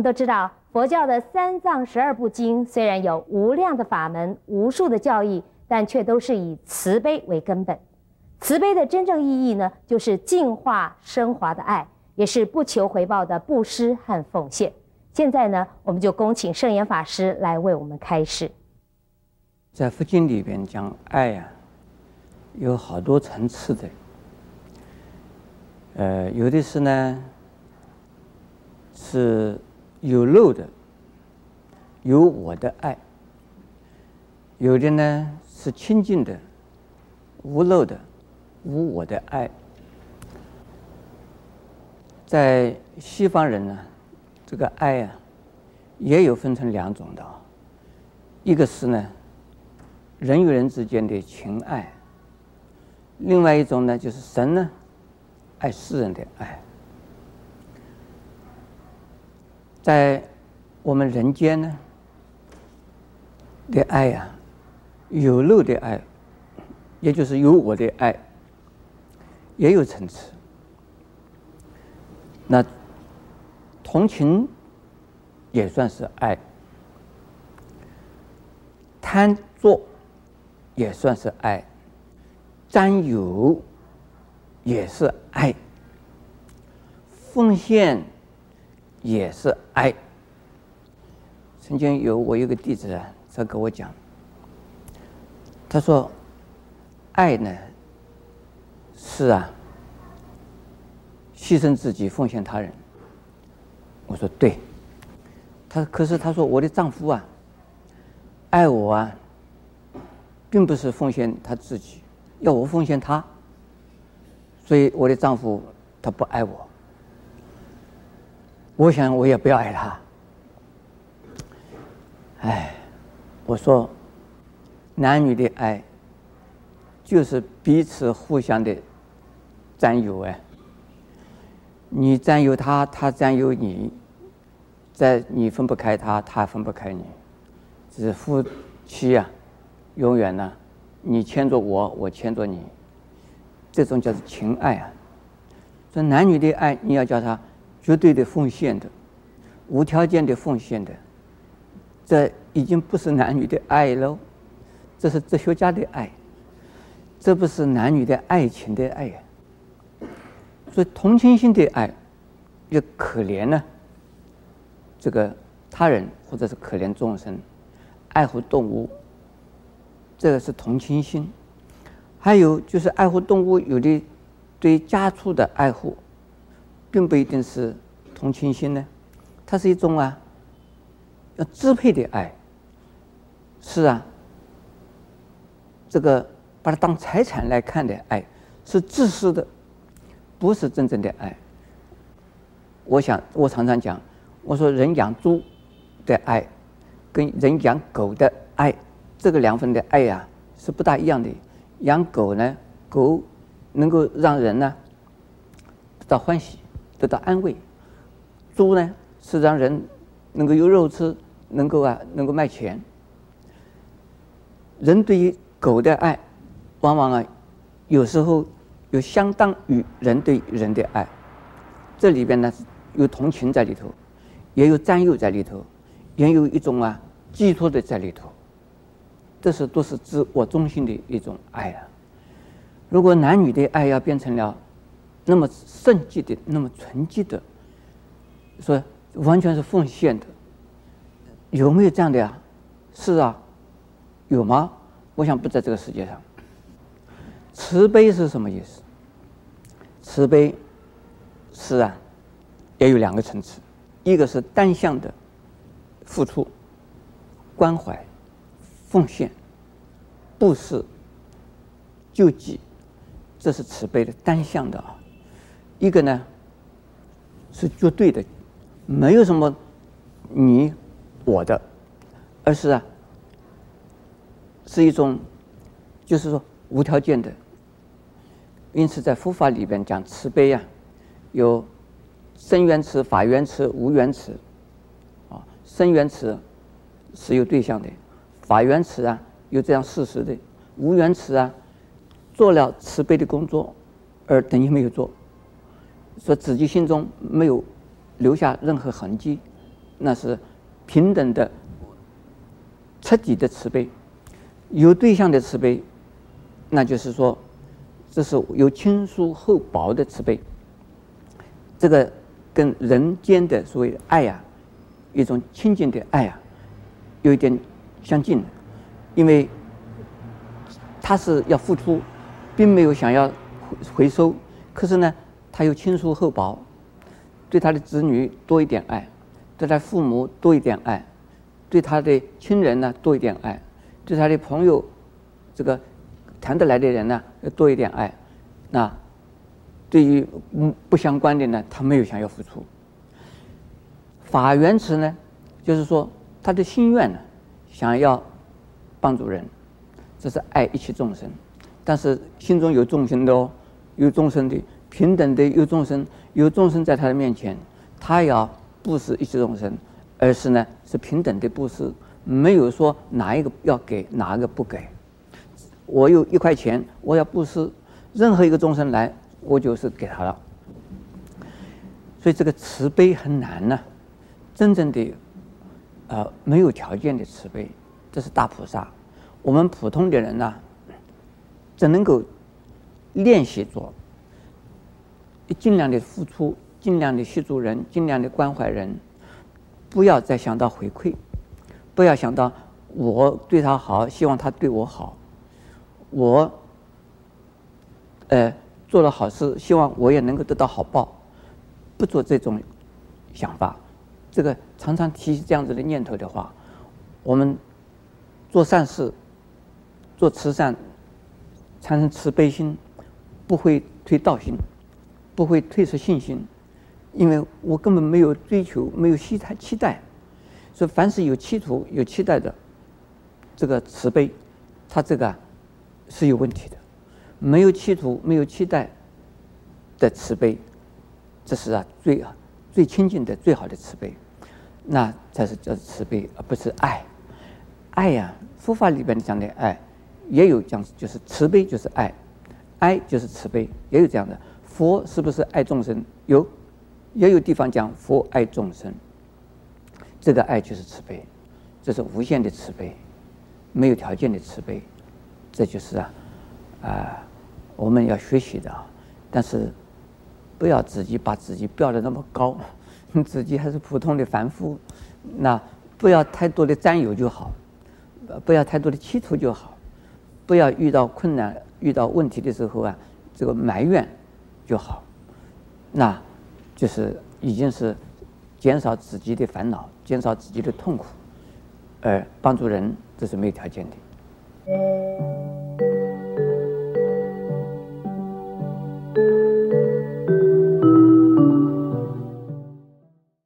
们都知道，佛教的三藏十二部经虽然有无量的法门、无数的教义，但却都是以慈悲为根本。慈悲的真正意义呢，就是净化升华的爱，也是不求回报的布施和奉献。现在呢，我们就恭请圣严法师来为我们开示。在佛经里边讲爱啊，有好多层次的。呃，有的是呢，是有漏的，有我的爱；有的呢是清净的，无漏的。无我的爱，在西方人呢，这个爱啊，也有分成两种的，一个是呢，人与人之间的情爱，另外一种呢，就是神呢，爱世人的爱，在我们人间呢的爱呀，有漏的爱，也就是有我的爱。也有层次。那同情也算是爱，贪作也算是爱，占有也是爱，奉献也是爱。曾经有我一个弟子啊，他跟我讲，他说：“爱呢？”是啊，牺牲自己，奉献他人。我说对。他可是他说我的丈夫啊，爱我啊，并不是奉献他自己，要我奉献他。所以我的丈夫他不爱我。我想我也不要爱他。哎，我说男女的爱，就是彼此互相的。占有哎，你占有他，他占有你，在你分不开他，他分不开你，只是夫妻啊，永远呢，你牵着我，我牵着你，这种叫做情爱啊。这男女的爱，你要叫他绝对的奉献的，无条件的奉献的，这已经不是男女的爱喽，这是哲学家的爱，这不是男女的爱情的爱呀。所以同情心的爱，又可怜呢，这个他人或者是可怜众生，爱护动物，这个是同情心。还有就是爱护动物，有的对家畜的爱护，并不一定是同情心呢，它是一种啊，要支配的爱。是啊，这个把它当财产来看的爱，是自私的。不是真正的爱。我想，我常常讲，我说人养猪的爱，跟人养狗的爱，这个两份的爱呀，是不大一样的。养狗呢，狗能够让人呢得到欢喜，得到安慰；猪呢，是让人能够有肉吃，能够啊，能够卖钱。人对于狗的爱，往往啊，有时候。有相当于人对人的爱，这里边呢有同情在里头，也有占有在里头，也有一种啊寄托的在里头。这是都是自我中心的一种爱啊。如果男女的爱要变成了那么圣洁的、那么纯洁的，说完全是奉献的，有没有这样的呀？是啊，有吗？我想不在这个世界上。慈悲是什么意思？慈悲是啊，也有两个层次，一个是单向的付出、关怀、奉献、布施、救济，这是慈悲的单向的啊。一个呢是绝对的，没有什么你我的，而是啊是一种，就是说无条件的。因此，在佛法里边讲慈悲呀，有生缘慈、法缘慈、无缘慈。啊，生缘慈是有对象的，法缘慈啊有这样事实的，无缘慈啊做了慈悲的工作，而等于没有做，说自己心中没有留下任何痕迹，那是平等的、彻底的慈悲；有对象的慈悲，那就是说，这是有亲疏厚薄的慈悲。这个跟人间的所谓爱呀、啊，一种亲近的爱呀、啊，有一点相近，因为他是要付出，并没有想要回收，可是呢，他又亲疏厚薄。对他的子女多一点爱，对他父母多一点爱，对他的亲人呢多一点爱，对他的朋友，这个谈得来的人呢要多一点爱。那对于不不相关的呢，他没有想要付出。法源慈呢，就是说他的心愿呢，想要帮助人，这是爱一切众生，但是心中有众生的哦，有众生的。平等的有众生，有众生在他的面前，他要布施一切众生，而是呢是平等的布施，没有说哪一个要给，哪一个不给。我有一块钱，我要布施，任何一个众生来，我就是给他了。所以这个慈悲很难呢，真正的，呃，没有条件的慈悲，这是大菩萨。我们普通的人呢，只能够练习做。尽量的付出，尽量的协助人，尽量的关怀人，不要再想到回馈，不要想到我对他好，希望他对我好，我，呃，做了好事，希望我也能够得到好报，不做这种想法。这个常常提起这样子的念头的话，我们做善事，做慈善，产生慈悲心，不会推道心。不会退失信心，因为我根本没有追求，没有期待期待，所以凡是有企图、有期待的，这个慈悲，它这个是有问题的。没有企图、没有期待的慈悲，这是啊最最亲近的、最好的慈悲，那才是叫慈悲，而不是爱。爱呀、佛法里边讲的爱，也有讲，就是慈悲就是爱，爱就是慈悲，也有这样的。佛是不是爱众生？有，也有地方讲佛爱众生。这个爱就是慈悲，这是无限的慈悲，没有条件的慈悲，这就是啊，啊、我们要学习的。但是，不要自己把自己标得那么高，自己还是普通的凡夫，那不要太多的占有就好，不要太多的企图就好，不要遇到困难、遇到问题的时候啊，这个埋怨。就好。那就是已经是减少自己的烦恼减少自己的痛苦而帮助人这是没有条件的。